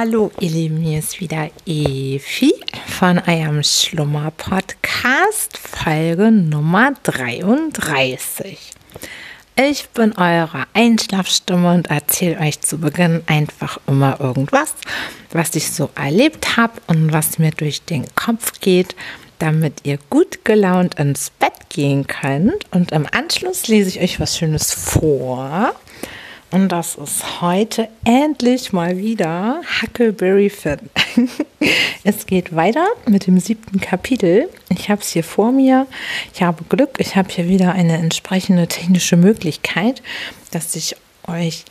Hallo, ihr Lieben, hier ist wieder Evi von Eurem Schlummer Podcast, Folge Nummer 33. Ich bin eure Einschlafstimme und erzähle euch zu Beginn einfach immer irgendwas, was ich so erlebt habe und was mir durch den Kopf geht, damit ihr gut gelaunt ins Bett gehen könnt. Und im Anschluss lese ich euch was Schönes vor. Und das ist heute endlich mal wieder Huckleberry Finn. es geht weiter mit dem siebten Kapitel. Ich habe es hier vor mir. Ich habe Glück. Ich habe hier wieder eine entsprechende technische Möglichkeit, dass ich euch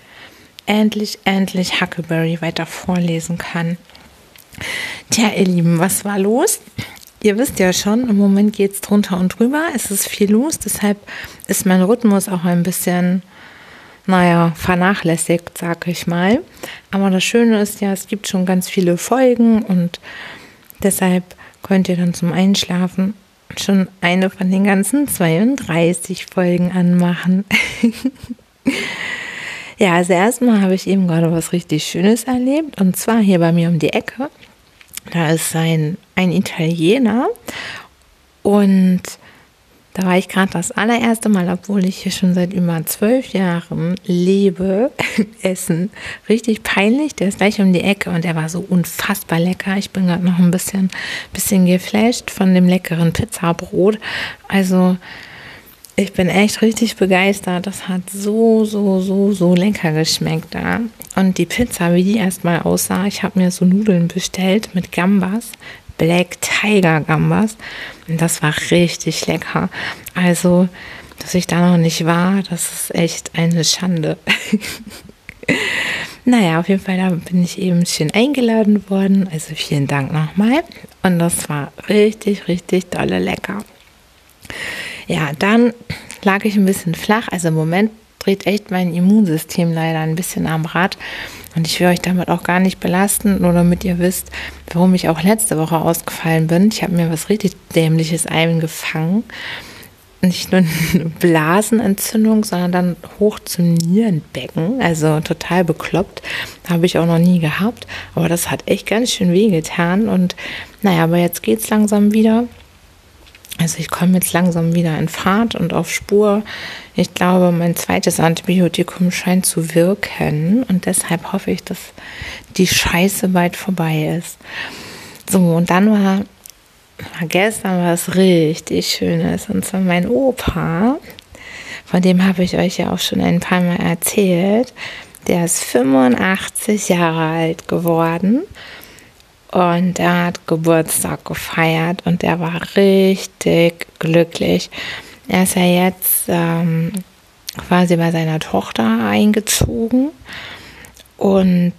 endlich, endlich Huckleberry weiter vorlesen kann. Tja, ihr Lieben, was war los? Ihr wisst ja schon, im Moment geht es drunter und drüber. Es ist viel los. Deshalb ist mein Rhythmus auch ein bisschen naja, vernachlässigt, sag ich mal. Aber das Schöne ist ja, es gibt schon ganz viele Folgen und deshalb könnt ihr dann zum Einschlafen schon eine von den ganzen 32 Folgen anmachen. ja, also erstmal habe ich eben gerade was richtig Schönes erlebt und zwar hier bei mir um die Ecke. Da ist ein, ein Italiener und da war ich gerade das allererste Mal, obwohl ich hier schon seit über zwölf Jahren lebe, essen. Richtig peinlich. Der ist gleich um die Ecke und der war so unfassbar lecker. Ich bin gerade noch ein bisschen, bisschen geflasht von dem leckeren Pizzabrot. Also ich bin echt richtig begeistert. Das hat so, so, so, so lecker geschmeckt da. Und die Pizza, wie die erstmal aussah, ich habe mir so Nudeln bestellt mit Gambas, Black Tiger Gambas. Und das war richtig lecker. Also, dass ich da noch nicht war, das ist echt eine Schande. naja, auf jeden Fall, da bin ich eben schön eingeladen worden. Also vielen Dank nochmal. Und das war richtig, richtig dolle lecker. Ja, dann lag ich ein bisschen flach. Also im Moment dreht echt mein Immunsystem leider ein bisschen am Rad. Und ich will euch damit auch gar nicht belasten, nur damit ihr wisst, warum ich auch letzte Woche ausgefallen bin. Ich habe mir was richtig Dämliches eingefangen. Nicht nur eine Blasenentzündung, sondern dann hoch zum Nierenbecken. Also total bekloppt. Habe ich auch noch nie gehabt. Aber das hat echt ganz schön wehgetan. Und naja, aber jetzt geht es langsam wieder. Also ich komme jetzt langsam wieder in Fahrt und auf Spur. Ich glaube, mein zweites Antibiotikum scheint zu wirken und deshalb hoffe ich, dass die Scheiße bald vorbei ist. So, und dann war, war gestern was richtig Schönes und zwar mein Opa, von dem habe ich euch ja auch schon ein paar Mal erzählt. Der ist 85 Jahre alt geworden und er hat Geburtstag gefeiert und er war richtig glücklich. Er ist ja jetzt ähm, quasi bei seiner Tochter eingezogen und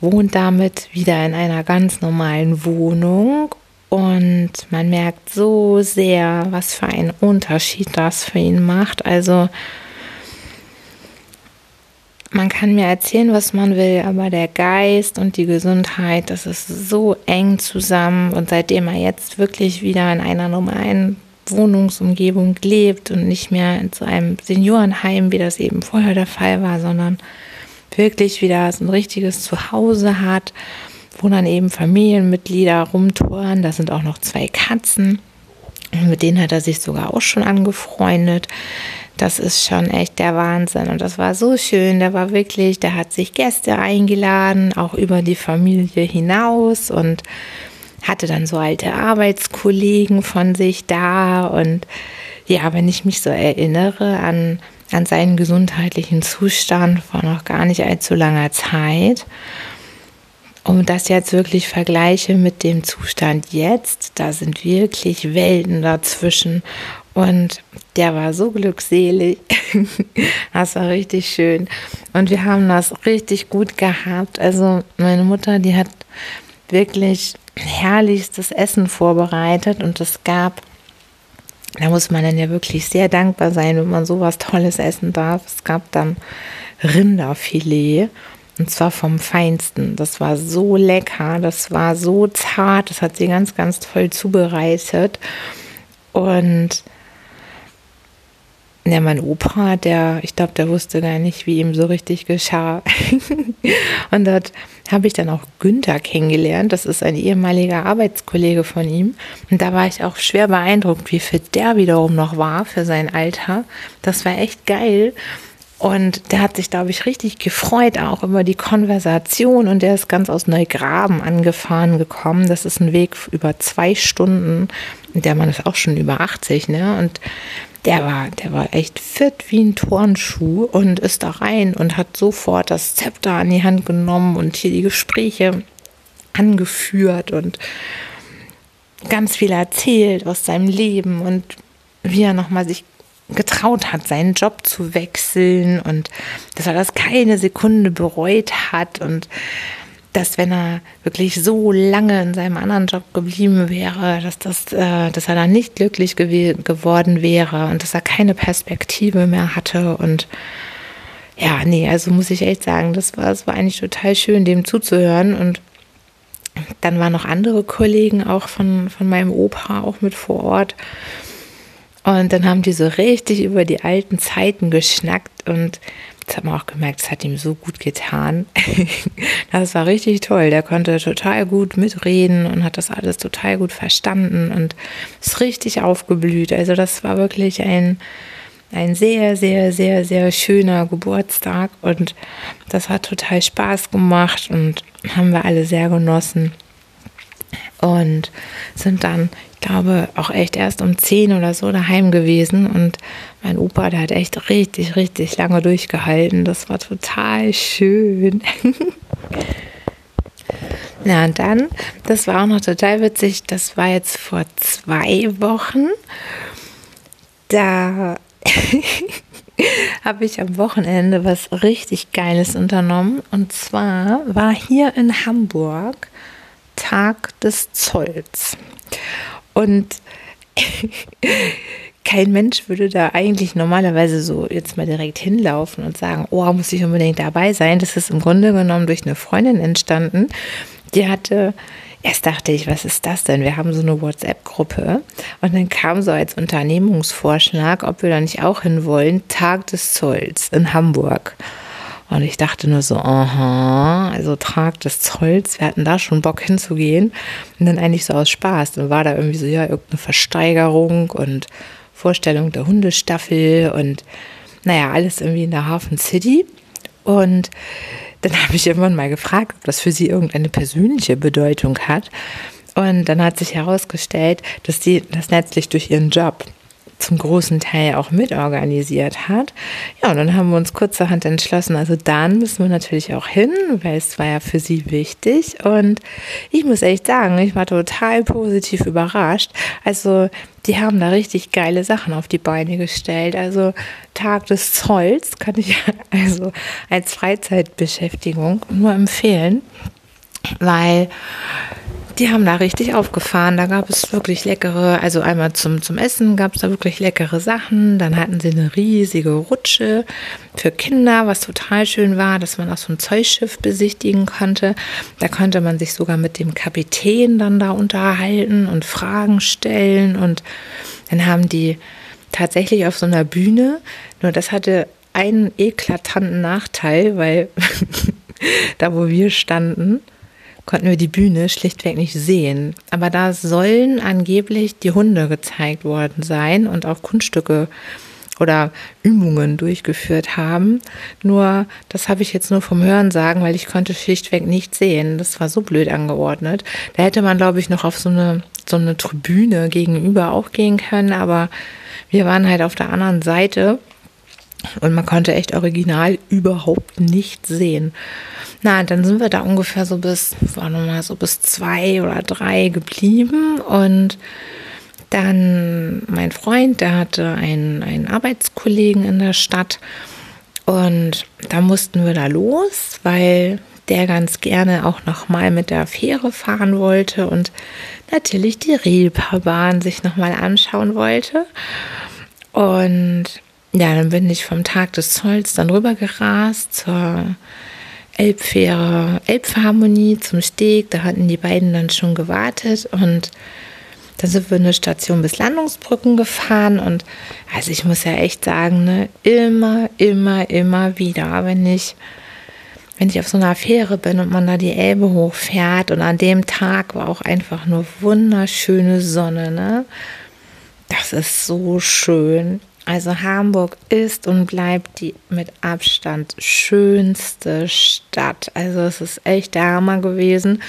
wohnt damit wieder in einer ganz normalen Wohnung. Und man merkt so sehr, was für einen Unterschied das für ihn macht. Also man kann mir erzählen, was man will, aber der Geist und die Gesundheit, das ist so eng zusammen. Und seitdem er jetzt wirklich wieder in einer normalen Wohnungsumgebung lebt und nicht mehr in so einem Seniorenheim, wie das eben vorher der Fall war, sondern wirklich wieder so ein richtiges Zuhause hat, wo dann eben Familienmitglieder rumtouren. Da sind auch noch zwei Katzen. Und mit denen hat er sich sogar auch schon angefreundet das ist schon echt der Wahnsinn. Und das war so schön. Der war wirklich, der hat sich Gäste eingeladen, auch über die Familie hinaus und hatte dann so alte Arbeitskollegen von sich da. Und ja, wenn ich mich so erinnere an, an seinen gesundheitlichen Zustand vor noch gar nicht allzu langer Zeit, und das jetzt wirklich vergleiche mit dem Zustand jetzt, da sind wirklich Welten dazwischen. Und der war so glückselig. das war richtig schön. Und wir haben das richtig gut gehabt. Also meine Mutter, die hat wirklich herrlichstes Essen vorbereitet und es gab, da muss man dann ja wirklich sehr dankbar sein, wenn man sowas Tolles essen darf. Es gab dann Rinderfilet und zwar vom Feinsten. Das war so lecker, das war so zart, das hat sie ganz, ganz toll zubereitet. Und ja, mein Opa, der, ich glaube, der wusste gar nicht, wie ihm so richtig geschah. und dort habe ich dann auch Günther kennengelernt. Das ist ein ehemaliger Arbeitskollege von ihm. Und da war ich auch schwer beeindruckt, wie fit der wiederum noch war für sein Alter. Das war echt geil. Und der hat sich, glaube ich, richtig gefreut auch über die Konversation und der ist ganz aus Neugraben angefahren gekommen. Das ist ein Weg über zwei Stunden. Und der Mann ist auch schon über 80, ne? Und der war, der war echt fit wie ein Turnschuh und ist da rein und hat sofort das Zepter an die Hand genommen und hier die Gespräche angeführt und ganz viel erzählt aus seinem Leben und wie er nochmal sich getraut hat, seinen Job zu wechseln und dass er das keine Sekunde bereut hat und dass wenn er wirklich so lange in seinem anderen Job geblieben wäre, dass, das, äh, dass er dann nicht glücklich geworden wäre und dass er keine Perspektive mehr hatte und ja, nee, also muss ich echt sagen, das war, das war eigentlich total schön, dem zuzuhören und dann waren noch andere Kollegen auch von, von meinem Opa auch mit vor Ort. Und dann haben die so richtig über die alten Zeiten geschnackt und das hat man auch gemerkt, es hat ihm so gut getan. das war richtig toll. Der konnte total gut mitreden und hat das alles total gut verstanden und ist richtig aufgeblüht. Also das war wirklich ein, ein sehr, sehr, sehr, sehr schöner Geburtstag und das hat total Spaß gemacht und haben wir alle sehr genossen und sind dann, glaube, auch echt erst um 10 oder so daheim gewesen. Und mein Opa, der hat echt richtig, richtig lange durchgehalten. Das war total schön. ja, und dann, das war auch noch total witzig, das war jetzt vor zwei Wochen. Da habe ich am Wochenende was richtig Geiles unternommen. Und zwar war hier in Hamburg Tag des Zolls. Und kein Mensch würde da eigentlich normalerweise so jetzt mal direkt hinlaufen und sagen, oh, muss ich unbedingt dabei sein. Das ist im Grunde genommen durch eine Freundin entstanden. Die hatte, erst dachte ich, was ist das denn? Wir haben so eine WhatsApp-Gruppe. Und dann kam so als Unternehmungsvorschlag, ob wir da nicht auch hinwollen, Tag des Zolls in Hamburg. Und ich dachte nur so, aha, also Tag des Zolls, wir hatten da schon Bock hinzugehen. Und dann eigentlich so aus Spaß. Dann war da irgendwie so, ja, irgendeine Versteigerung und Vorstellung der Hundestaffel und naja, alles irgendwie in der Hafen City. Und dann habe ich irgendwann mal gefragt, ob das für sie irgendeine persönliche Bedeutung hat. Und dann hat sich herausgestellt, dass sie das letztlich durch ihren Job zum großen Teil auch mitorganisiert hat. Ja, und dann haben wir uns kurzerhand entschlossen, also dann müssen wir natürlich auch hin, weil es war ja für sie wichtig. Und ich muss echt sagen, ich war total positiv überrascht. Also die haben da richtig geile Sachen auf die Beine gestellt. Also Tag des Zolls kann ich also als Freizeitbeschäftigung nur empfehlen, weil die haben da richtig aufgefahren. Da gab es wirklich leckere, also einmal zum, zum Essen gab es da wirklich leckere Sachen. Dann hatten sie eine riesige Rutsche für Kinder, was total schön war, dass man auch so ein Zollschiff besichtigen konnte. Da konnte man sich sogar mit dem Kapitän dann da unterhalten und Fragen stellen. Und dann haben die tatsächlich auf so einer Bühne, nur das hatte einen eklatanten Nachteil, weil da, wo wir standen, konnten wir die Bühne schlichtweg nicht sehen. Aber da sollen angeblich die Hunde gezeigt worden sein und auch Kunststücke oder Übungen durchgeführt haben. Nur, das habe ich jetzt nur vom Hören sagen, weil ich konnte schlichtweg nicht sehen. Das war so blöd angeordnet. Da hätte man, glaube ich, noch auf so eine, so eine Tribüne gegenüber auch gehen können, aber wir waren halt auf der anderen Seite und man konnte echt original überhaupt nicht sehen. Na, dann sind wir da ungefähr so bis, war nochmal so bis zwei oder drei geblieben und dann mein Freund, der hatte einen, einen Arbeitskollegen in der Stadt und da mussten wir da los, weil der ganz gerne auch nochmal mit der Fähre fahren wollte und natürlich die Reeperbahn sich nochmal anschauen wollte. Und ja, dann bin ich vom Tag des Zolls dann rüber gerast zur Elbfähre, Elbphilharmonie zum Steg. Da hatten die beiden dann schon gewartet und Dann sind wir eine Station bis Landungsbrücken gefahren und also ich muss ja echt sagen, ne, immer, immer, immer wieder, wenn ich wenn ich auf so einer Fähre bin und man da die Elbe hochfährt und an dem Tag war auch einfach nur wunderschöne Sonne, ne? Das ist so schön. Also Hamburg ist und bleibt die mit Abstand schönste Stadt. Also es ist echt der Hammer gewesen.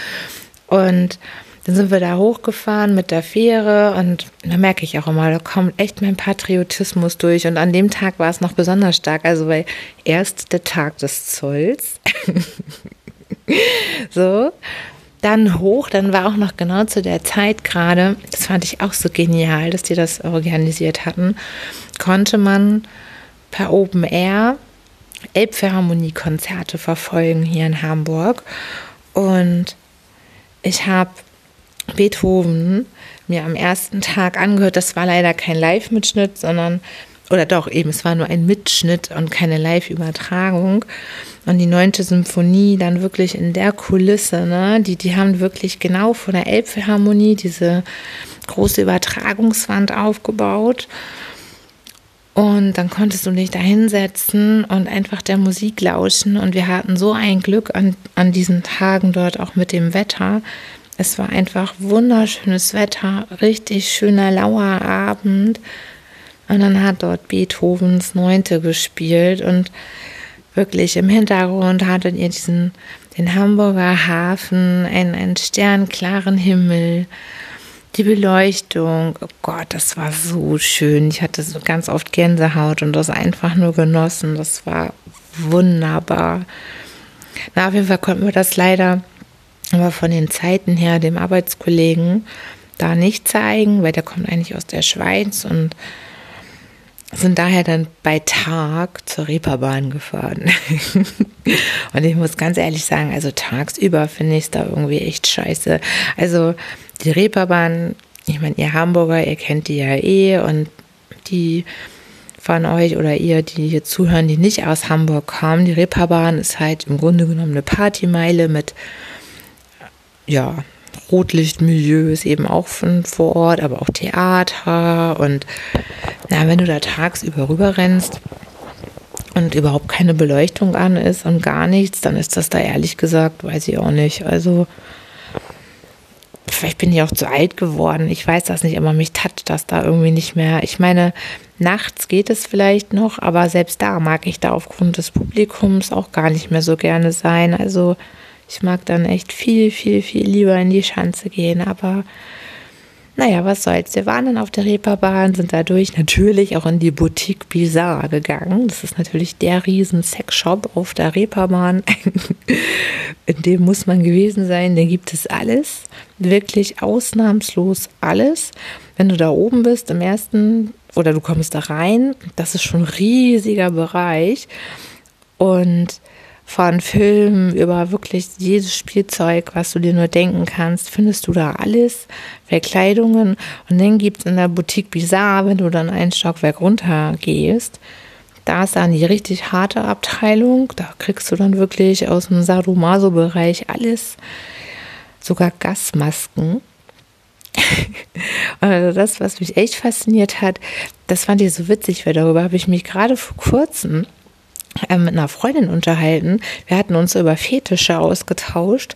Und dann sind wir da hochgefahren mit der Fähre und da merke ich auch immer, da kommt echt mein Patriotismus durch. Und an dem Tag war es noch besonders stark, also weil erst der Tag des Zolls. so. Dann hoch, dann war auch noch genau zu der Zeit gerade, das fand ich auch so genial, dass die das organisiert hatten, konnte man per Open Air Elbphilharmonie-Konzerte verfolgen hier in Hamburg. Und ich habe Beethoven mir am ersten Tag angehört. Das war leider kein Live-Mitschnitt, sondern, oder doch eben, es war nur ein Mitschnitt und keine Live-Übertragung. Und die neunte Symphonie dann wirklich in der Kulisse, ne? Die, die haben wirklich genau vor der Elbphilharmonie diese große Übertragungswand aufgebaut. Und dann konntest du dich da hinsetzen und einfach der Musik lauschen. Und wir hatten so ein Glück an, an diesen Tagen dort auch mit dem Wetter. Es war einfach wunderschönes Wetter, richtig schöner lauer Abend. Und dann hat dort Beethovens Neunte gespielt und wirklich im Hintergrund hattet ihr diesen, den Hamburger Hafen, einen, einen sternklaren Himmel die Beleuchtung, oh Gott, das war so schön. Ich hatte so ganz oft Gänsehaut und das einfach nur genossen. Das war wunderbar. Na, auf jeden Fall konnten wir das leider aber von den Zeiten her dem Arbeitskollegen da nicht zeigen, weil der kommt eigentlich aus der Schweiz und sind daher dann bei Tag zur Reeperbahn gefahren. und ich muss ganz ehrlich sagen, also tagsüber finde ich es da irgendwie echt scheiße. Also die Reeperbahn, ich meine, ihr Hamburger, ihr kennt die ja eh und die von euch oder ihr, die hier zuhören, die nicht aus Hamburg kommen, die Reeperbahn ist halt im Grunde genommen eine Partymeile mit, ja, Rotlichtmilieus eben auch von vor Ort, aber auch Theater und na, wenn du da tagsüber rüber rennst und überhaupt keine Beleuchtung an ist und gar nichts, dann ist das da ehrlich gesagt, weiß ich auch nicht. Also vielleicht bin ich auch zu alt geworden. Ich weiß das nicht, aber mich toucht das da irgendwie nicht mehr. Ich meine, nachts geht es vielleicht noch, aber selbst da mag ich da aufgrund des Publikums auch gar nicht mehr so gerne sein. Also ich mag dann echt viel, viel, viel lieber in die Schanze gehen, aber naja, was soll's. Wir waren dann auf der Reeperbahn, sind dadurch natürlich auch in die Boutique Bizarre gegangen. Das ist natürlich der riesen Sexshop auf der Reeperbahn. in dem muss man gewesen sein. Da gibt es alles. Wirklich ausnahmslos alles. Wenn du da oben bist im ersten oder du kommst da rein, das ist schon ein riesiger Bereich. Und von Filmen über wirklich jedes Spielzeug, was du dir nur denken kannst, findest du da alles, Verkleidungen. Und dann gibt es in der Boutique Bizarre, wenn du dann ein Stockwerk runter gehst, da ist dann die richtig harte Abteilung. Da kriegst du dann wirklich aus dem Sadomaso-Bereich alles, sogar Gasmasken. also das, was mich echt fasziniert hat, das fand ich so witzig, weil darüber habe ich mich gerade vor kurzem äh, mit einer Freundin unterhalten. Wir hatten uns über Fetische ausgetauscht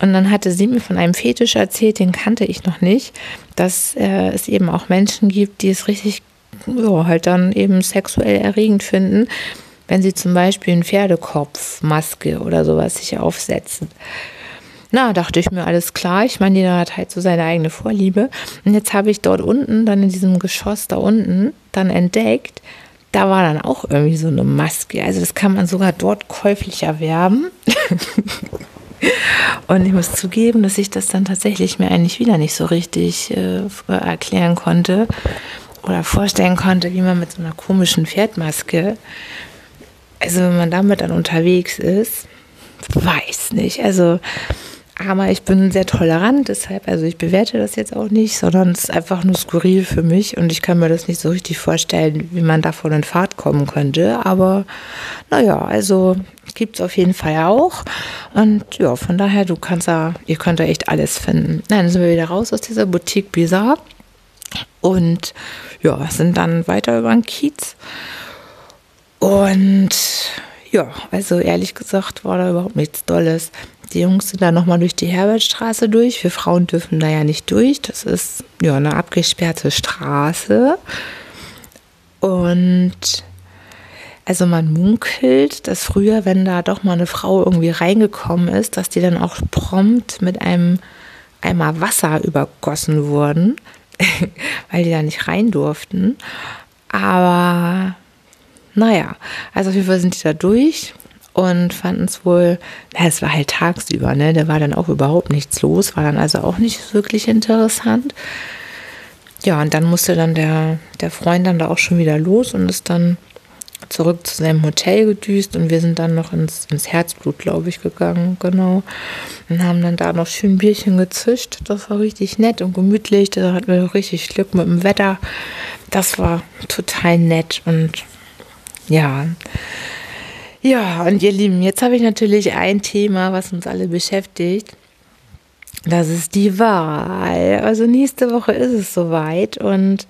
und dann hatte sie mir von einem Fetisch erzählt, den kannte ich noch nicht, dass äh, es eben auch Menschen gibt, die es richtig, ja, halt dann eben sexuell erregend finden, wenn sie zum Beispiel einen Pferdekopfmaske oder sowas sich aufsetzen. Na, dachte ich mir, alles klar. Ich meine, jeder hat halt so seine eigene Vorliebe. Und jetzt habe ich dort unten, dann in diesem Geschoss da unten, dann entdeckt, da war dann auch irgendwie so eine Maske. Also das kann man sogar dort käuflich erwerben. Und ich muss zugeben, dass ich das dann tatsächlich mir eigentlich wieder nicht so richtig äh, erklären konnte oder vorstellen konnte, wie man mit so einer komischen Pferdmaske, also wenn man damit dann unterwegs ist, weiß nicht. Also aber ich bin sehr tolerant, deshalb, also ich bewerte das jetzt auch nicht, sondern es ist einfach nur skurril für mich und ich kann mir das nicht so richtig vorstellen, wie man davon in Fahrt kommen könnte. Aber naja, also gibt es auf jeden Fall auch. Und ja, von daher, du kannst da, ihr könnt da echt alles finden. Dann sind wir wieder raus aus dieser Boutique Bizarre. Und ja, sind dann weiter über den Kiez. Und ja, also ehrlich gesagt war da überhaupt nichts Dolles. Die Jungs sind da nochmal durch die Herbertstraße durch. Wir Frauen dürfen da ja nicht durch. Das ist ja eine abgesperrte Straße. Und also man munkelt, dass früher, wenn da doch mal eine Frau irgendwie reingekommen ist, dass die dann auch prompt mit einem Eimer Wasser übergossen wurden, weil die da nicht rein durften. Aber naja, also auf jeden Fall sind die da durch und fanden es wohl, na, es war halt tagsüber, ne? Da war dann auch überhaupt nichts los, war dann also auch nicht wirklich interessant. Ja, und dann musste dann der, der Freund dann da auch schon wieder los und ist dann zurück zu seinem Hotel gedüst und wir sind dann noch ins, ins Herzblut, glaube ich, gegangen, genau. Und haben dann da noch schön Bierchen gezischt. Das war richtig nett und gemütlich. Da hatten wir richtig Glück mit dem Wetter. Das war total nett und ja. Ja, und ihr Lieben, jetzt habe ich natürlich ein Thema, was uns alle beschäftigt. Das ist die Wahl. Also nächste Woche ist es soweit und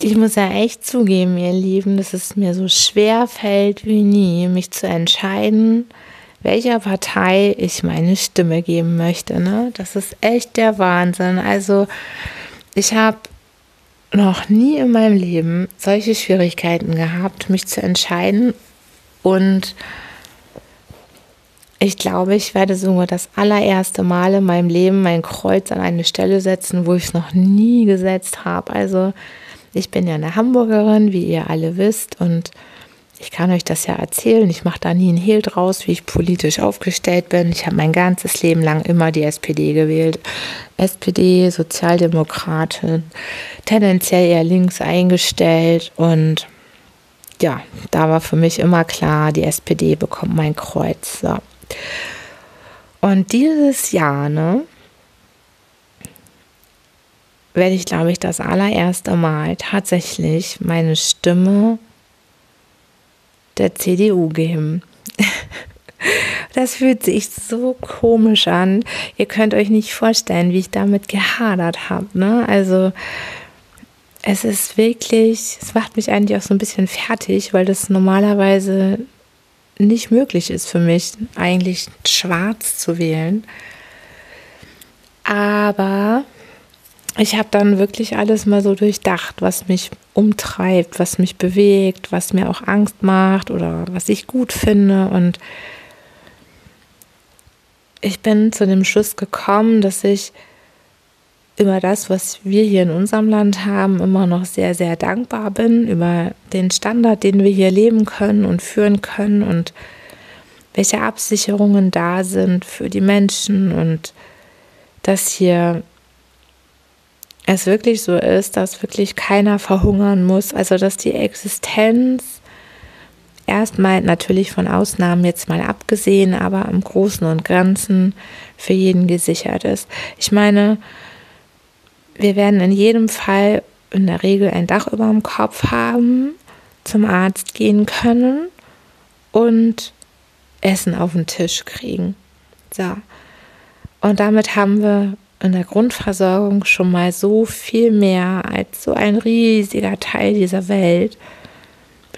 ich muss ja echt zugeben, ihr Lieben, dass es mir so schwer fällt wie nie, mich zu entscheiden, welcher Partei ich meine Stimme geben möchte. Ne? Das ist echt der Wahnsinn. Also ich habe noch nie in meinem Leben solche Schwierigkeiten gehabt, mich zu entscheiden. Und ich glaube, ich werde sogar das allererste Mal in meinem Leben mein Kreuz an eine Stelle setzen, wo ich es noch nie gesetzt habe. Also ich bin ja eine Hamburgerin, wie ihr alle wisst, und ich kann euch das ja erzählen. Ich mache da nie einen Hehl draus, wie ich politisch aufgestellt bin. Ich habe mein ganzes Leben lang immer die SPD gewählt. SPD, Sozialdemokratin, tendenziell eher links eingestellt. Und ja, da war für mich immer klar, die SPD bekommt mein Kreuz. So. Und dieses Jahr, ne, werde ich, glaube ich, das allererste Mal tatsächlich meine Stimme der CDU geben. Das fühlt sich so komisch an. Ihr könnt euch nicht vorstellen, wie ich damit gehadert habe. Ne? Also es ist wirklich, es macht mich eigentlich auch so ein bisschen fertig, weil das normalerweise nicht möglich ist für mich, eigentlich schwarz zu wählen. Aber ich habe dann wirklich alles mal so durchdacht, was mich umtreibt, was mich bewegt, was mir auch Angst macht oder was ich gut finde. Und ich bin zu dem Schluss gekommen, dass ich über das, was wir hier in unserem Land haben, immer noch sehr, sehr dankbar bin, über den Standard, den wir hier leben können und führen können und welche Absicherungen da sind für die Menschen und dass hier es wirklich so ist, dass wirklich keiner verhungern muss, also dass die Existenz erstmal natürlich von Ausnahmen jetzt mal abgesehen, aber im Großen und Ganzen für jeden gesichert ist. Ich meine, wir werden in jedem Fall in der Regel ein Dach über dem Kopf haben, zum Arzt gehen können und Essen auf den Tisch kriegen. So. Und damit haben wir in der Grundversorgung schon mal so viel mehr als so ein riesiger Teil dieser Welt,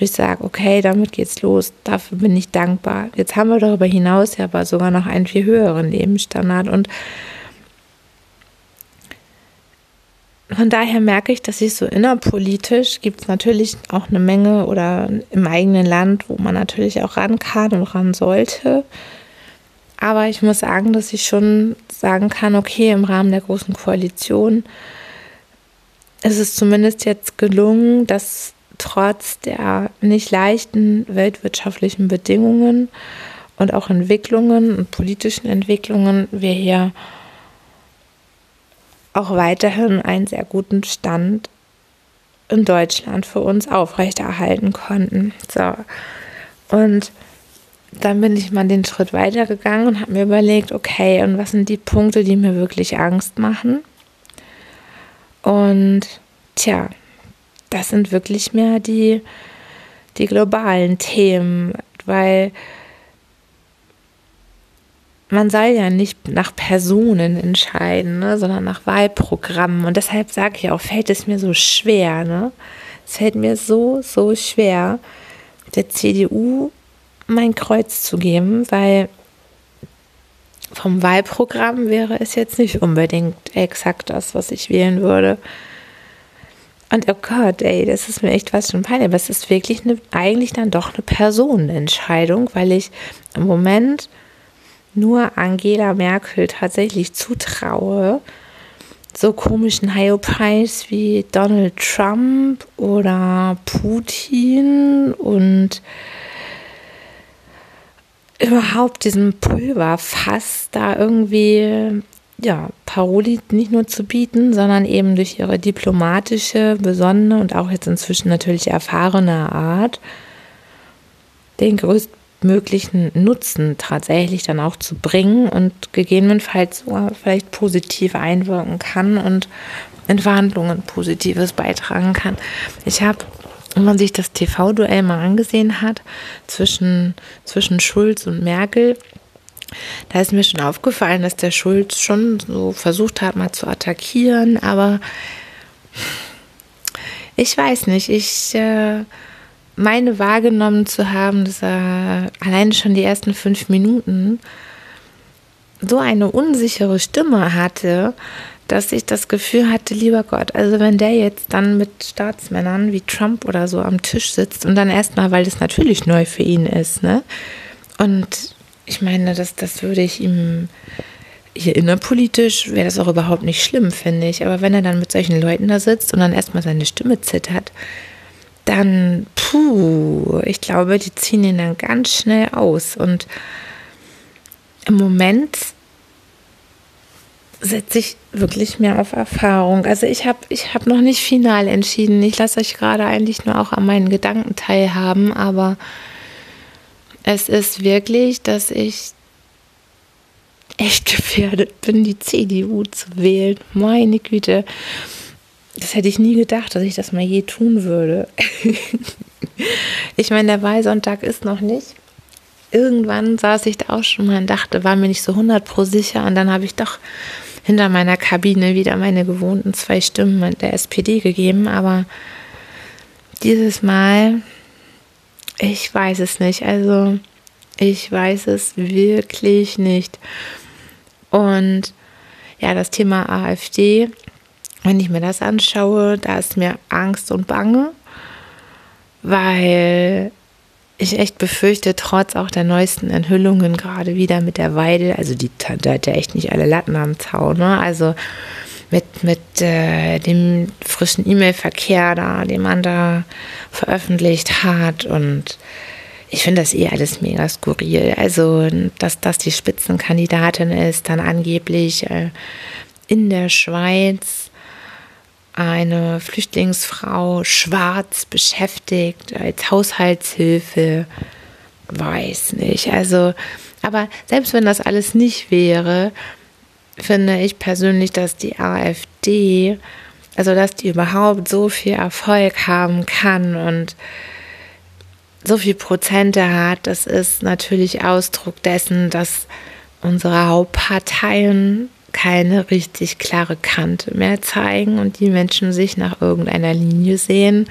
ich sage, okay, damit geht's los, dafür bin ich dankbar. Jetzt haben wir darüber hinaus ja aber sogar noch einen viel höheren Lebensstandard und von daher merke ich, dass ich so innerpolitisch gibt es natürlich auch eine Menge oder im eigenen Land, wo man natürlich auch ran kann und ran sollte. Aber ich muss sagen, dass ich schon sagen kann, okay, im Rahmen der großen Koalition ist es zumindest jetzt gelungen, dass trotz der nicht leichten weltwirtschaftlichen Bedingungen und auch Entwicklungen und politischen Entwicklungen wir hier auch weiterhin einen sehr guten Stand in Deutschland für uns aufrechterhalten konnten. So. Und dann bin ich mal den Schritt weitergegangen und habe mir überlegt, okay, und was sind die Punkte, die mir wirklich Angst machen? Und tja, das sind wirklich mehr die, die globalen Themen, weil man soll ja nicht nach Personen entscheiden, ne, sondern nach Wahlprogrammen. Und deshalb sage ich auch, fällt es mir so schwer. Ne? Es fällt mir so, so schwer, der CDU mein Kreuz zu geben, weil vom Wahlprogramm wäre es jetzt nicht unbedingt exakt das, was ich wählen würde. Und oh Gott, ey, das ist mir echt was schon peinlich. Aber es ist wirklich eine, eigentlich dann doch eine Personenentscheidung, weil ich im Moment nur Angela Merkel tatsächlich zutraue, so komischen Hyopies wie Donald Trump oder Putin und überhaupt diesem Pulverfass da irgendwie ja, Paroli nicht nur zu bieten, sondern eben durch ihre diplomatische, besondere und auch jetzt inzwischen natürlich erfahrene Art den größten möglichen Nutzen tatsächlich dann auch zu bringen und gegebenenfalls sogar vielleicht positiv einwirken kann und in Verhandlungen Positives beitragen kann. Ich habe, wenn man sich das TV-Duell mal angesehen hat zwischen, zwischen Schulz und Merkel, da ist mir schon aufgefallen, dass der Schulz schon so versucht hat, mal zu attackieren, aber ich weiß nicht, ich äh, meine wahrgenommen zu haben, dass er allein schon die ersten fünf Minuten so eine unsichere Stimme hatte, dass ich das Gefühl hatte, lieber Gott, also wenn der jetzt dann mit Staatsmännern wie Trump oder so am Tisch sitzt und dann erstmal, weil das natürlich neu für ihn ist, ne? Und ich meine, das, das würde ich ihm hier innerpolitisch wäre das auch überhaupt nicht schlimm, finde ich. Aber wenn er dann mit solchen Leuten da sitzt und dann erstmal seine Stimme zittert, dann, puh, ich glaube, die ziehen ihn dann ganz schnell aus. Und im Moment setze ich wirklich mehr auf Erfahrung. Also ich habe ich hab noch nicht final entschieden. Ich lasse euch gerade eigentlich nur auch an meinen Gedanken teilhaben, aber es ist wirklich, dass ich echt gefährdet bin, die CDU zu wählen. Meine Güte. Das hätte ich nie gedacht, dass ich das mal je tun würde. ich meine, der Wahlsonntag ist noch nicht. Irgendwann saß ich da auch schon mal und dachte, war mir nicht so 100 pro sicher. Und dann habe ich doch hinter meiner Kabine wieder meine gewohnten zwei Stimmen der SPD gegeben. Aber dieses Mal, ich weiß es nicht. Also, ich weiß es wirklich nicht. Und ja, das Thema AfD wenn ich mir das anschaue, da ist mir Angst und Bange, weil ich echt befürchte, trotz auch der neuesten Enthüllungen, gerade wieder mit der Weide, also die, da hat ja echt nicht alle Latten am Zaun, ne? Also mit, mit äh, dem frischen E-Mail-Verkehr da, den man da veröffentlicht hat und ich finde das eh alles mega skurril. Also, dass das die Spitzenkandidatin ist, dann angeblich äh, in der Schweiz eine Flüchtlingsfrau schwarz beschäftigt als Haushaltshilfe. Weiß nicht. Also, aber selbst wenn das alles nicht wäre, finde ich persönlich, dass die AfD, also dass die überhaupt so viel Erfolg haben kann und so viel Prozente hat, das ist natürlich Ausdruck dessen, dass unsere Hauptparteien keine richtig klare Kante mehr zeigen und die Menschen sich nach irgendeiner Linie sehen.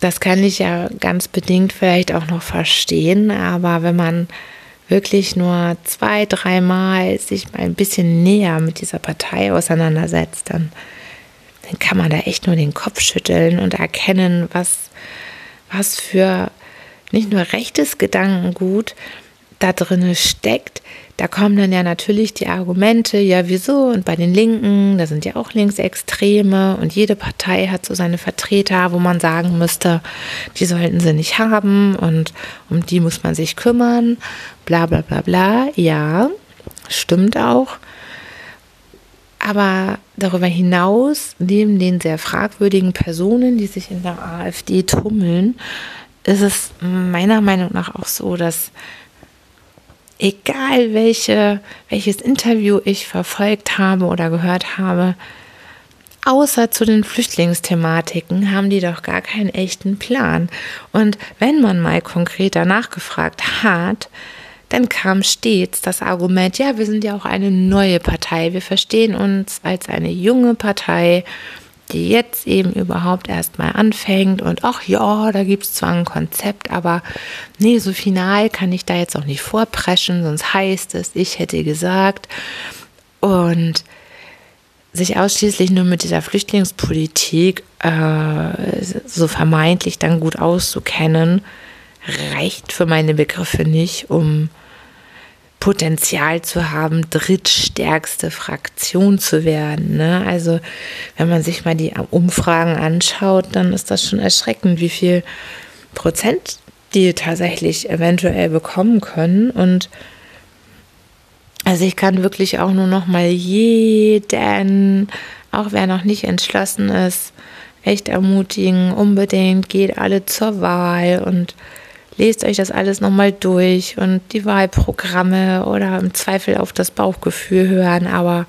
Das kann ich ja ganz bedingt vielleicht auch noch verstehen, aber wenn man wirklich nur zwei, dreimal sich mal ein bisschen näher mit dieser Partei auseinandersetzt, dann, dann kann man da echt nur den Kopf schütteln und erkennen, was, was für nicht nur rechtes Gedankengut da drin steckt, da kommen dann ja natürlich die Argumente, ja wieso und bei den Linken, da sind ja auch Linksextreme und jede Partei hat so seine Vertreter, wo man sagen müsste, die sollten sie nicht haben und um die muss man sich kümmern, bla bla bla bla. Ja, stimmt auch. Aber darüber hinaus, neben den sehr fragwürdigen Personen, die sich in der AfD tummeln, ist es meiner Meinung nach auch so, dass egal welche, welches Interview ich verfolgt habe oder gehört habe, außer zu den Flüchtlingsthematiken haben die doch gar keinen echten Plan. Und wenn man mal konkreter nachgefragt hat, dann kam stets das Argument, ja, wir sind ja auch eine neue Partei, wir verstehen uns als eine junge Partei, die jetzt eben überhaupt erst mal anfängt und ach ja, da gibt es zwar ein Konzept, aber nee, so final kann ich da jetzt auch nicht vorpreschen, sonst heißt es, ich hätte gesagt. Und sich ausschließlich nur mit dieser Flüchtlingspolitik äh, so vermeintlich dann gut auszukennen, reicht für meine Begriffe nicht, um Potenzial zu haben, drittstärkste Fraktion zu werden. Ne? Also wenn man sich mal die Umfragen anschaut, dann ist das schon erschreckend, wie viel Prozent die tatsächlich eventuell bekommen können. Und also ich kann wirklich auch nur noch mal jeden, auch wer noch nicht entschlossen ist, echt ermutigen, unbedingt geht alle zur Wahl und lest euch das alles nochmal durch und die Wahlprogramme oder im Zweifel auf das Bauchgefühl hören, aber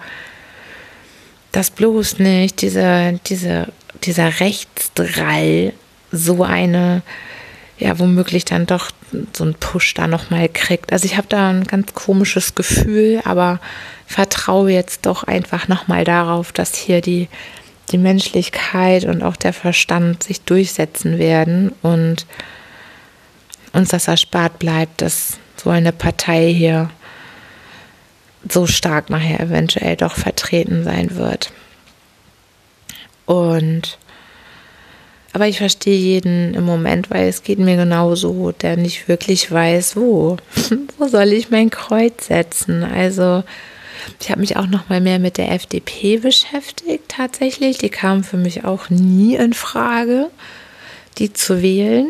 das bloß nicht, diese, diese, dieser Rechtsdrall, so eine, ja, womöglich dann doch so einen Push da nochmal kriegt. Also ich habe da ein ganz komisches Gefühl, aber vertraue jetzt doch einfach nochmal darauf, dass hier die, die Menschlichkeit und auch der Verstand sich durchsetzen werden und uns das erspart bleibt, dass so eine Partei hier so stark nachher eventuell doch vertreten sein wird. Und aber ich verstehe jeden im Moment, weil es geht mir genauso, der nicht wirklich weiß, wo. wo soll ich mein Kreuz setzen? Also ich habe mich auch noch mal mehr mit der FDP beschäftigt tatsächlich. Die kam für mich auch nie in Frage, die zu wählen.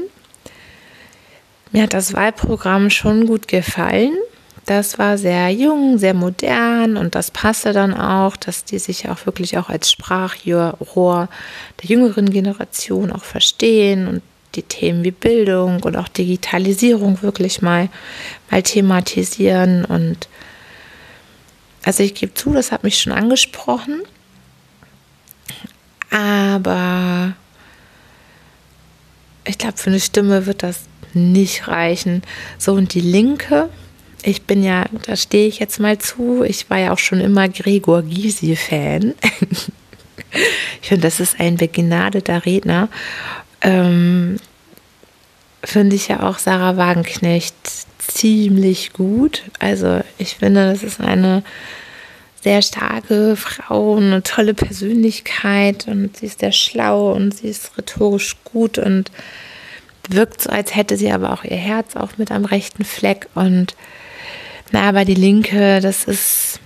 Mir hat das Wahlprogramm schon gut gefallen. Das war sehr jung, sehr modern und das passte dann auch, dass die sich auch wirklich auch als Sprachrohr der jüngeren Generation auch verstehen und die Themen wie Bildung und auch Digitalisierung wirklich mal, mal thematisieren. Und also ich gebe zu, das hat mich schon angesprochen. Aber ich glaube, für eine Stimme wird das nicht reichen. So, und die Linke, ich bin ja, da stehe ich jetzt mal zu, ich war ja auch schon immer Gregor Gysi-Fan. ich finde, das ist ein begnadeter Redner. Ähm, finde ich ja auch Sarah Wagenknecht ziemlich gut. Also ich finde, das ist eine sehr starke Frau, eine tolle Persönlichkeit und sie ist sehr schlau und sie ist rhetorisch gut und wirkt so, als hätte sie aber auch ihr Herz auch mit am rechten Fleck. Und na, aber die Linke, das ist,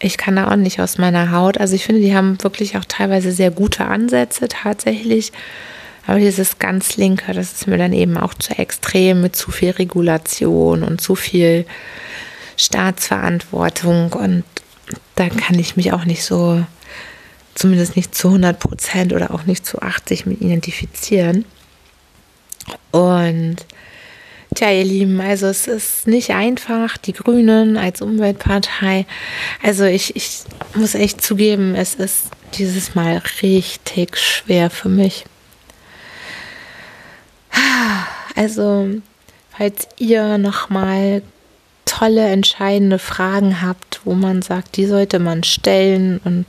ich kann da auch nicht aus meiner Haut. Also ich finde, die haben wirklich auch teilweise sehr gute Ansätze tatsächlich. Aber dieses ganz Linke, das ist mir dann eben auch zu extrem mit zu viel Regulation und zu viel Staatsverantwortung. Und da kann ich mich auch nicht so, zumindest nicht zu 100 Prozent oder auch nicht zu 80 mit identifizieren. Und tja, ihr Lieben, also es ist nicht einfach, die Grünen als Umweltpartei. Also ich, ich muss echt zugeben, es ist dieses Mal richtig schwer für mich. Also, falls ihr nochmal tolle, entscheidende Fragen habt, wo man sagt, die sollte man stellen und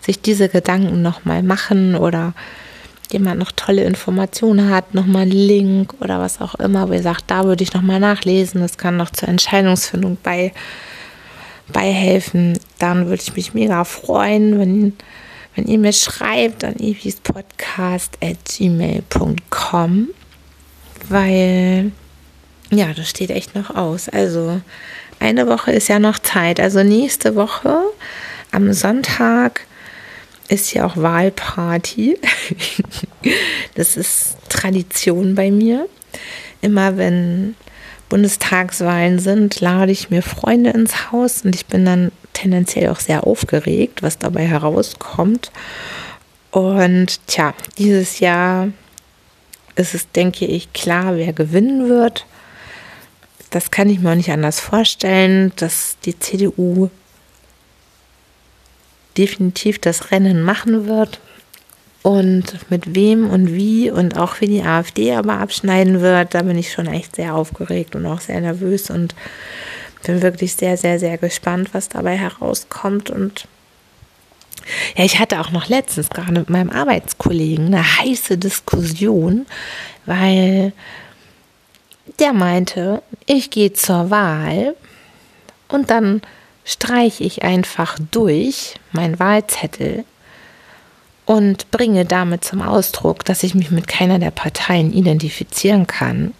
sich diese Gedanken nochmal machen oder jemand noch tolle Informationen hat, nochmal einen Link oder was auch immer, wo ihr sagt, da würde ich nochmal nachlesen, das kann noch zur Entscheidungsfindung bei, beihelfen, dann würde ich mich mega freuen, wenn, wenn ihr mir schreibt an evispodcast.gmail.com, weil ja, das steht echt noch aus. Also eine Woche ist ja noch Zeit. Also nächste Woche am Sonntag ist ja auch Wahlparty. das ist Tradition bei mir. Immer wenn Bundestagswahlen sind, lade ich mir Freunde ins Haus und ich bin dann tendenziell auch sehr aufgeregt, was dabei herauskommt. Und tja, dieses Jahr ist es, denke ich, klar, wer gewinnen wird. Das kann ich mir auch nicht anders vorstellen, dass die CDU definitiv das Rennen machen wird. und mit wem und wie und auch wie die AfD aber abschneiden wird, da bin ich schon echt sehr aufgeregt und auch sehr nervös und bin wirklich sehr, sehr, sehr gespannt, was dabei herauskommt. Und ja, ich hatte auch noch letztens gerade mit meinem Arbeitskollegen eine heiße Diskussion, weil der meinte, ich gehe zur Wahl und dann streiche ich einfach durch meinen Wahlzettel und bringe damit zum Ausdruck, dass ich mich mit keiner der Parteien identifizieren kann.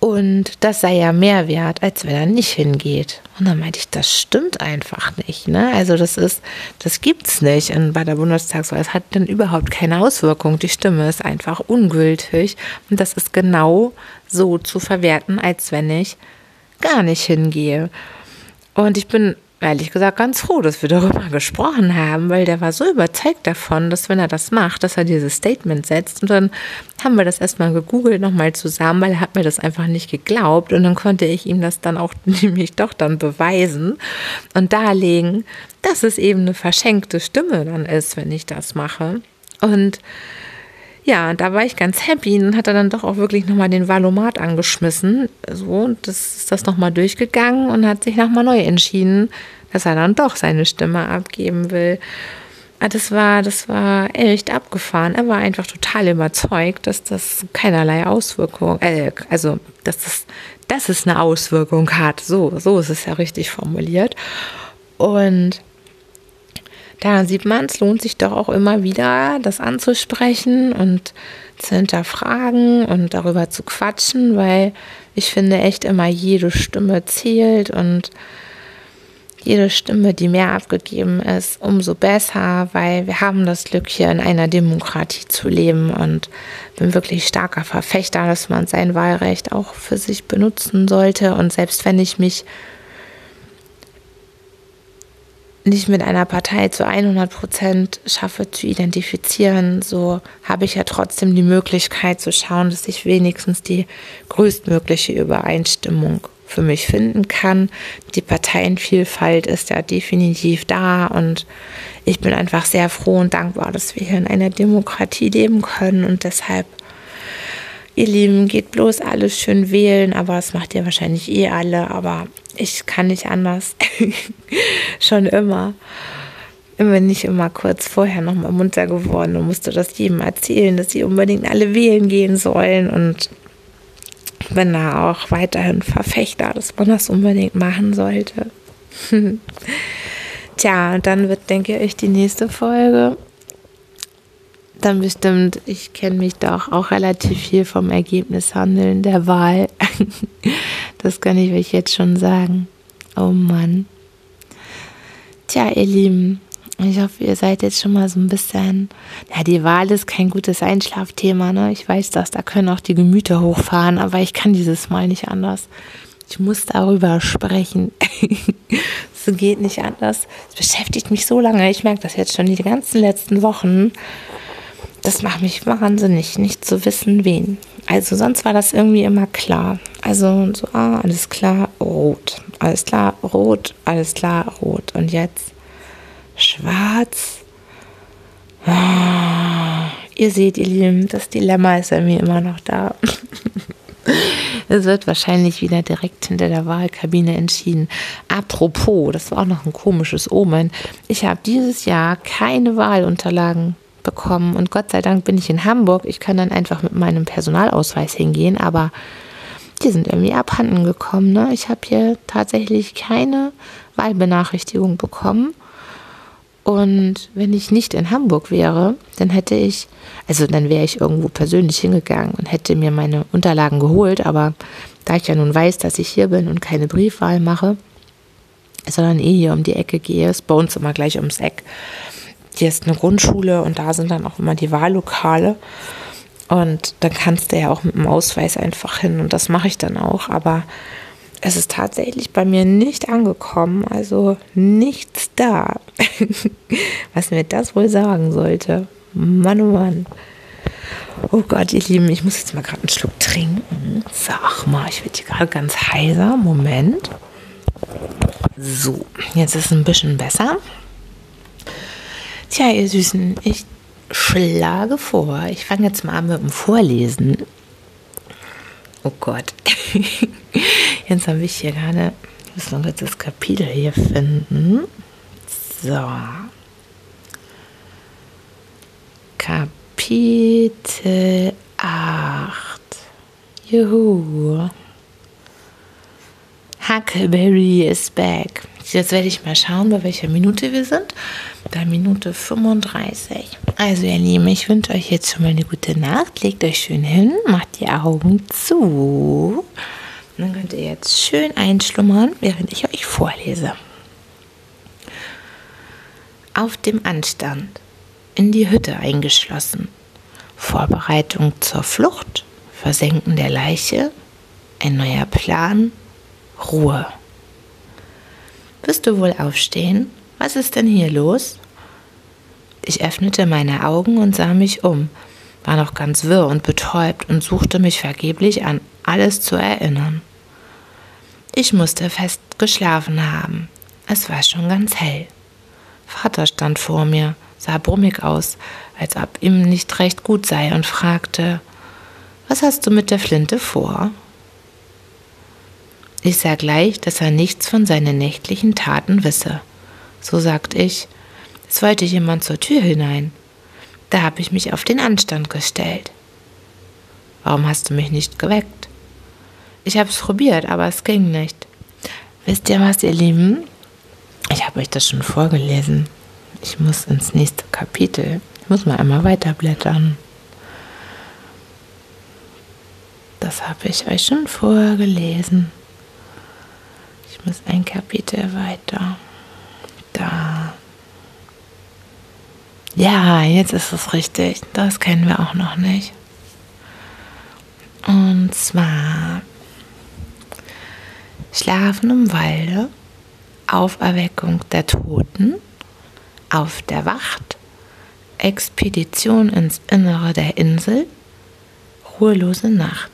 Und das sei ja mehr wert, als wenn er nicht hingeht. Und dann meinte ich, das stimmt einfach nicht. Ne? Also das ist, das gibt's nicht und bei der Bundestagswahl. Es hat dann überhaupt keine Auswirkung. Die Stimme ist einfach ungültig. Und das ist genau so zu verwerten, als wenn ich gar nicht hingehe. Und ich bin ehrlich gesagt ganz froh, dass wir darüber gesprochen haben, weil der war so überzeugt davon, dass wenn er das macht, dass er dieses Statement setzt. Und dann haben wir das erstmal gegoogelt nochmal zusammen, weil er hat mir das einfach nicht geglaubt. Und dann konnte ich ihm das dann auch nämlich doch dann beweisen und darlegen, dass es eben eine verschenkte Stimme dann ist, wenn ich das mache. Und ja, da war ich ganz happy und hat er dann doch auch wirklich nochmal den Valomat angeschmissen. So, und das ist das nochmal durchgegangen und hat sich nochmal neu entschieden, dass er dann doch seine Stimme abgeben will. Ah, das war, das war echt abgefahren. Er war einfach total überzeugt, dass das keinerlei Auswirkung, äh, also dass das, dass es eine Auswirkung hat. So, so ist es ja richtig formuliert. Und da sieht man, es lohnt sich doch auch immer wieder, das anzusprechen und zu hinterfragen und darüber zu quatschen, weil ich finde echt immer jede Stimme zählt und jede Stimme, die mehr abgegeben ist, umso besser, weil wir haben das Glück, hier in einer Demokratie zu leben und bin wirklich starker Verfechter, dass man sein Wahlrecht auch für sich benutzen sollte. Und selbst wenn ich mich nicht mit einer Partei zu 100 Prozent schaffe zu identifizieren, so habe ich ja trotzdem die Möglichkeit zu schauen, dass ich wenigstens die größtmögliche Übereinstimmung für mich finden kann. Die Parteienvielfalt ist ja definitiv da und ich bin einfach sehr froh und dankbar, dass wir hier in einer Demokratie leben können und deshalb ihr Lieben, geht bloß alles schön wählen, aber das macht ihr wahrscheinlich eh alle, aber ich kann nicht anders. Schon immer. Bin ich immer kurz vorher nochmal munter geworden und musste das jedem erzählen, dass sie unbedingt alle wählen gehen sollen und bin da auch weiterhin Verfechter, dass man das unbedingt machen sollte. Tja, dann wird, denke ich, die nächste Folge dann bestimmt, ich kenne mich doch auch relativ viel vom Ergebnishandeln der Wahl. das kann ich euch jetzt schon sagen. Oh Mann. Tja, ihr Lieben, ich hoffe, ihr seid jetzt schon mal so ein bisschen. Ja, die Wahl ist kein gutes Einschlafthema, ne? Ich weiß das, da können auch die Gemüter hochfahren, aber ich kann dieses Mal nicht anders. Ich muss darüber sprechen. Es geht nicht anders. Es beschäftigt mich so lange. Ich merke das jetzt schon die ganzen letzten Wochen das macht mich wahnsinnig, nicht zu wissen, wen. Also sonst war das irgendwie immer klar. Also so, ah, alles klar, rot. Alles klar, rot, alles klar, rot. Und jetzt schwarz. Ah, ihr seht, ihr Lieben, das Dilemma ist bei mir immer noch da. Es wird wahrscheinlich wieder direkt hinter der Wahlkabine entschieden. Apropos, das war auch noch ein komisches Omen. Ich habe dieses Jahr keine Wahlunterlagen bekommen. Und Gott sei Dank bin ich in Hamburg. Ich kann dann einfach mit meinem Personalausweis hingehen, aber die sind irgendwie abhanden gekommen. Ne? Ich habe hier tatsächlich keine Wahlbenachrichtigung bekommen. Und wenn ich nicht in Hamburg wäre, dann hätte ich, also dann wäre ich irgendwo persönlich hingegangen und hätte mir meine Unterlagen geholt. Aber da ich ja nun weiß, dass ich hier bin und keine Briefwahl mache, sondern eh hier um die Ecke gehe, ist bei uns immer gleich ums Eck, hier ist eine Grundschule und da sind dann auch immer die Wahllokale. Und dann kannst du ja auch mit dem Ausweis einfach hin und das mache ich dann auch. Aber es ist tatsächlich bei mir nicht angekommen, also nichts da. Was mir das wohl sagen sollte. Mann, oh Mann. Oh Gott, ihr Lieben, ich muss jetzt mal gerade einen Schluck trinken. Sag mal, ich werde hier gerade ganz heiser. Moment. So, jetzt ist es ein bisschen besser. Tja, ihr Süßen, ich schlage vor, ich fange jetzt mal an mit dem Vorlesen. Oh Gott. Jetzt habe ich hier gerade, ich muss noch jetzt das Kapitel hier finden. So. Kapitel 8. Juhu. Huckleberry is back. Jetzt werde ich mal schauen, bei welcher Minute wir sind. Bei Minute 35. Also ihr Lieben, ich wünsche euch jetzt schon mal eine gute Nacht. Legt euch schön hin, macht die Augen zu. Dann könnt ihr jetzt schön einschlummern, während ich euch vorlese. Auf dem Anstand, in die Hütte eingeschlossen. Vorbereitung zur Flucht, Versenken der Leiche, ein neuer Plan, Ruhe. Wirst du wohl aufstehen? Was ist denn hier los? Ich öffnete meine Augen und sah mich um, war noch ganz wirr und betäubt und suchte mich vergeblich an alles zu erinnern. Ich musste fest geschlafen haben. Es war schon ganz hell. Vater stand vor mir, sah brummig aus, als ob ihm nicht recht gut sei, und fragte Was hast du mit der Flinte vor? Ich sah gleich, dass er nichts von seinen nächtlichen Taten wisse. So sagt ich, es wollte jemand zur Tür hinein. Da habe ich mich auf den Anstand gestellt. Warum hast du mich nicht geweckt? Ich habe es probiert, aber es ging nicht. Wisst ihr was, ihr Lieben? Ich habe euch das schon vorgelesen. Ich muss ins nächste Kapitel. Ich muss mal einmal weiterblättern. Das habe ich euch schon vorgelesen. Ich muss ein Kapitel weiter. Da. Ja, jetzt ist es richtig. Das kennen wir auch noch nicht. Und zwar Schlafen im Walde, Auferweckung der Toten, auf der Wacht, Expedition ins Innere der Insel, ruhelose Nacht.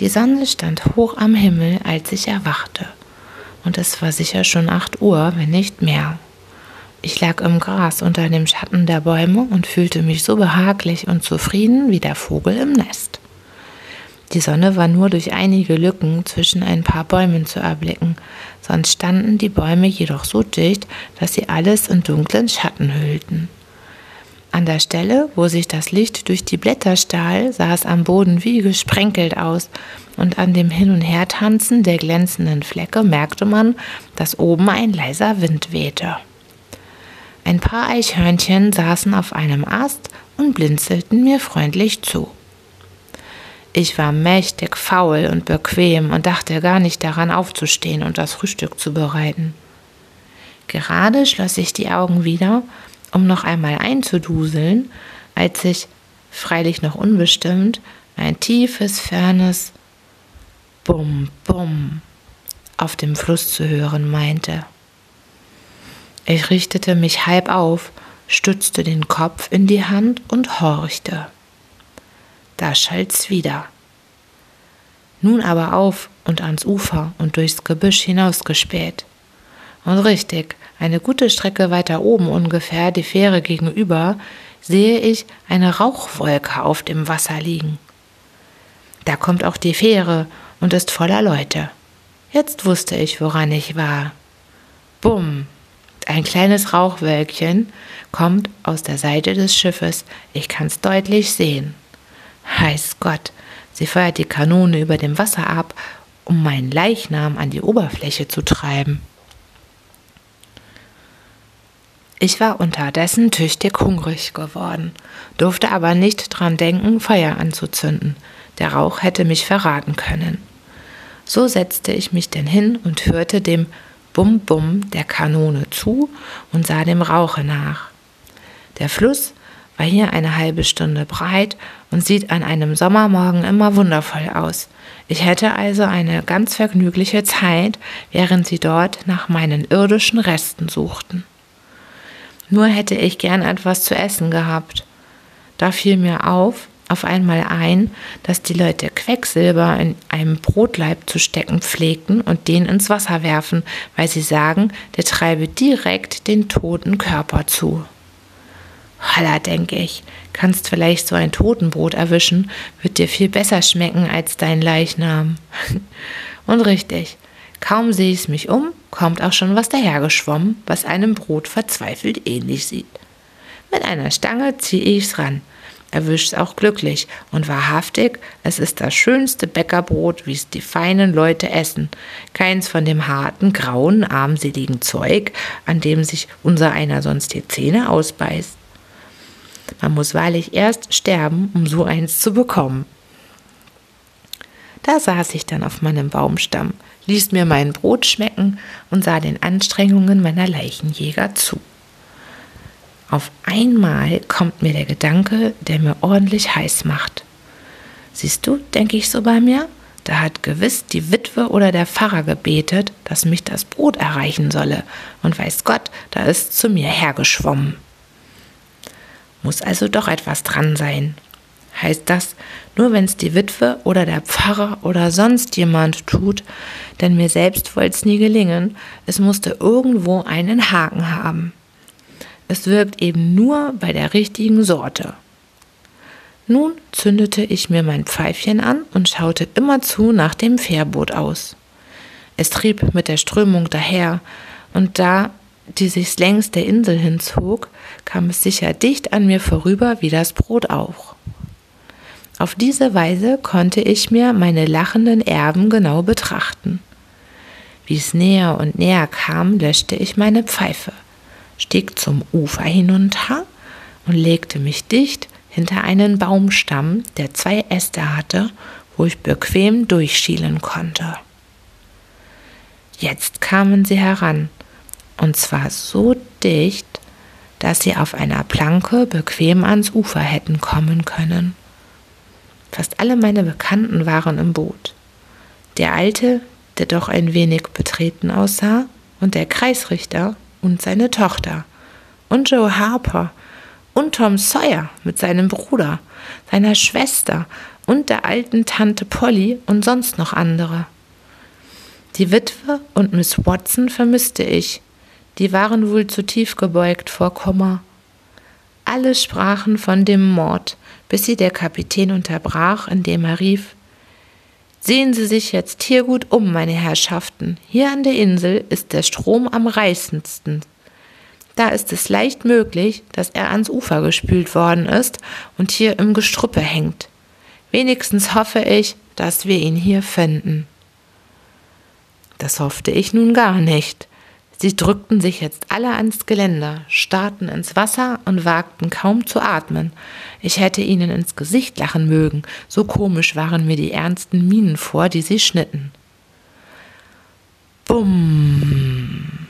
Die Sonne stand hoch am Himmel, als ich erwachte, und es war sicher schon acht Uhr, wenn nicht mehr. Ich lag im Gras unter dem Schatten der Bäume und fühlte mich so behaglich und zufrieden wie der Vogel im Nest. Die Sonne war nur durch einige Lücken zwischen ein paar Bäumen zu erblicken, sonst standen die Bäume jedoch so dicht, dass sie alles in dunklen Schatten hüllten. An der Stelle, wo sich das Licht durch die Blätter stahl, sah es am Boden wie gesprenkelt aus, und an dem Hin- und Hertanzen der glänzenden Flecke merkte man, dass oben ein leiser Wind wehte. Ein paar Eichhörnchen saßen auf einem Ast und blinzelten mir freundlich zu. Ich war mächtig faul und bequem und dachte gar nicht daran aufzustehen und das Frühstück zu bereiten. Gerade schloss ich die Augen wieder um noch einmal einzuduseln, als ich, freilich noch unbestimmt, ein tiefes, fernes Bum, Bum auf dem Fluss zu hören meinte. Ich richtete mich halb auf, stützte den Kopf in die Hand und horchte. Da schallt's wieder. Nun aber auf und ans Ufer und durchs Gebüsch hinausgespäht. Und richtig, eine gute Strecke weiter oben ungefähr, die Fähre gegenüber, sehe ich eine Rauchwolke auf dem Wasser liegen. Da kommt auch die Fähre und ist voller Leute. Jetzt wusste ich, woran ich war. Bumm! Ein kleines Rauchwölkchen kommt aus der Seite des Schiffes. Ich kann's deutlich sehen. Heiß Gott, sie feuert die Kanone über dem Wasser ab, um meinen Leichnam an die Oberfläche zu treiben. Ich war unterdessen tüchtig hungrig geworden, durfte aber nicht dran denken, Feuer anzuzünden. Der Rauch hätte mich verraten können. So setzte ich mich denn hin und hörte dem Bum-Bum der Kanone zu und sah dem Rauche nach. Der Fluss war hier eine halbe Stunde breit und sieht an einem Sommermorgen immer wundervoll aus. Ich hätte also eine ganz vergnügliche Zeit, während sie dort nach meinen irdischen Resten suchten. Nur hätte ich gern etwas zu essen gehabt. Da fiel mir auf, auf einmal ein, dass die Leute Quecksilber in einem Brotleib zu stecken pflegten und den ins Wasser werfen, weil sie sagen, der treibe direkt den toten Körper zu. Holla, denke ich, kannst vielleicht so ein Totenbrot erwischen, wird dir viel besser schmecken als dein Leichnam. Und richtig, kaum sehe ich mich um, kommt auch schon was dahergeschwommen, was einem Brot verzweifelt ähnlich sieht. Mit einer Stange ziehe ich's ran, erwischt's auch glücklich und wahrhaftig, es ist das schönste Bäckerbrot, wie's die feinen Leute essen. Keins von dem harten, grauen, armseligen Zeug, an dem sich unser einer sonst die Zähne ausbeißt. Man muss wahrlich erst sterben, um so eins zu bekommen. Da saß ich dann auf meinem Baumstamm, ließ mir mein Brot schmecken und sah den Anstrengungen meiner Leichenjäger zu. Auf einmal kommt mir der Gedanke, der mir ordentlich heiß macht. Siehst du, denke ich so bei mir, da hat gewiss die Witwe oder der Pfarrer gebetet, dass mich das Brot erreichen solle, und weiß Gott, da ist zu mir hergeschwommen. Muss also doch etwas dran sein. Heißt das, nur wenn's die Witwe oder der Pfarrer oder sonst jemand tut, denn mir selbst wollt's nie gelingen, es musste irgendwo einen Haken haben. Es wirkt eben nur bei der richtigen Sorte. Nun zündete ich mir mein Pfeifchen an und schaute immerzu nach dem Fährboot aus. Es trieb mit der Strömung daher, und da die sich längs der Insel hinzog, kam es sicher dicht an mir vorüber wie das Brot auch. Auf diese Weise konnte ich mir meine lachenden Erben genau betrachten. Wie es näher und näher kam, löschte ich meine Pfeife, stieg zum Ufer hinunter und legte mich dicht hinter einen Baumstamm, der zwei Äste hatte, wo ich bequem durchschielen konnte. Jetzt kamen sie heran und zwar so dicht, dass sie auf einer Planke bequem ans Ufer hätten kommen können. Fast alle meine Bekannten waren im Boot. Der Alte, der doch ein wenig betreten aussah, und der Kreisrichter und seine Tochter, und Joe Harper, und Tom Sawyer mit seinem Bruder, seiner Schwester und der alten Tante Polly und sonst noch andere. Die Witwe und Miss Watson vermisste ich, die waren wohl zu tief gebeugt vor Kummer. Alle sprachen von dem Mord, bis sie der Kapitän unterbrach, indem er rief Sehen Sie sich jetzt hier gut um, meine Herrschaften. Hier an der Insel ist der Strom am reißendsten. Da ist es leicht möglich, dass er ans Ufer gespült worden ist und hier im Gestrüppe hängt. Wenigstens hoffe ich, dass wir ihn hier finden. Das hoffte ich nun gar nicht. Sie drückten sich jetzt alle ans Geländer, starrten ins Wasser und wagten kaum zu atmen. Ich hätte ihnen ins Gesicht lachen mögen, so komisch waren mir die ernsten Mienen vor, die sie schnitten. Bumm.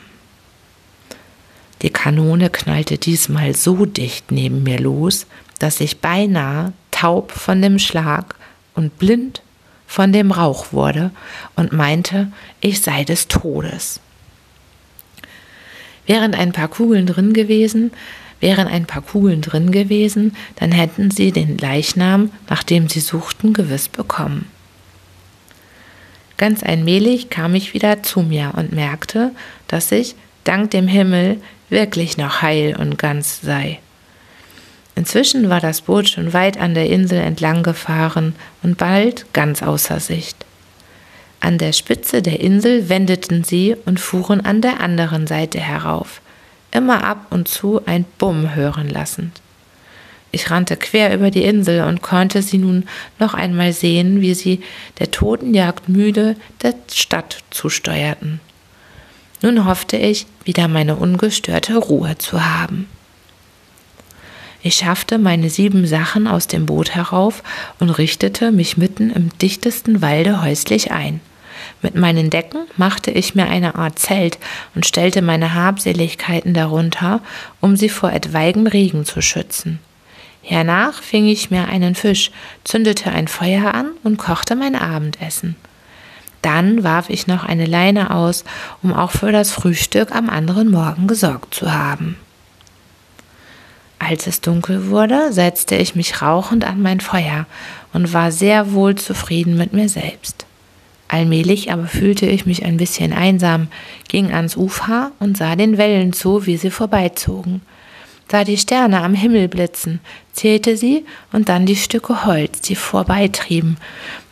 Die Kanone knallte diesmal so dicht neben mir los, dass ich beinahe taub von dem Schlag und blind von dem Rauch wurde und meinte, ich sei des Todes. Wären ein paar Kugeln drin gewesen, wären ein paar Kugeln drin gewesen, dann hätten sie den Leichnam, nach dem sie suchten, gewiss bekommen. Ganz allmählich kam ich wieder zu mir und merkte, dass ich, dank dem Himmel, wirklich noch heil und ganz sei. Inzwischen war das Boot schon weit an der Insel entlang gefahren und bald ganz außer Sicht. An der Spitze der Insel wendeten sie und fuhren an der anderen Seite herauf, immer ab und zu ein Bumm hören lassend. Ich rannte quer über die Insel und konnte sie nun noch einmal sehen, wie sie der Totenjagd müde der Stadt zusteuerten. Nun hoffte ich, wieder meine ungestörte Ruhe zu haben. Ich schaffte meine sieben Sachen aus dem Boot herauf und richtete mich mitten im dichtesten Walde häuslich ein. Mit meinen Decken machte ich mir eine Art Zelt und stellte meine Habseligkeiten darunter, um sie vor etwaigem Regen zu schützen. Hernach fing ich mir einen Fisch, zündete ein Feuer an und kochte mein Abendessen. Dann warf ich noch eine Leine aus, um auch für das Frühstück am anderen Morgen gesorgt zu haben. Als es dunkel wurde, setzte ich mich rauchend an mein Feuer und war sehr wohl zufrieden mit mir selbst. Allmählich aber fühlte ich mich ein bisschen einsam, ging ans Ufer und sah den Wellen zu, wie sie vorbeizogen. sah die Sterne am Himmel blitzen, zählte sie und dann die Stücke Holz, die vorbeitrieben,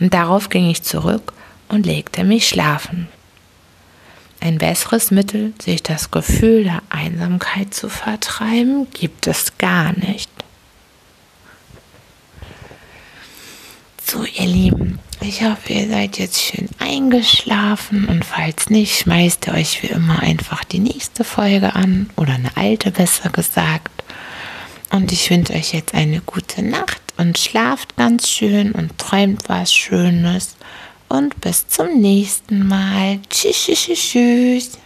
und darauf ging ich zurück und legte mich schlafen. Ein besseres Mittel, sich das Gefühl der Einsamkeit zu vertreiben, gibt es gar nicht. So, ihr Lieben, ich hoffe, ihr seid jetzt schön eingeschlafen und falls nicht, schmeißt ihr euch wie immer einfach die nächste Folge an oder eine alte besser gesagt. Und ich wünsche euch jetzt eine gute Nacht und schlaft ganz schön und träumt was Schönes. Und bis zum nächsten Mal. Tschüss, tschüss, tschüss.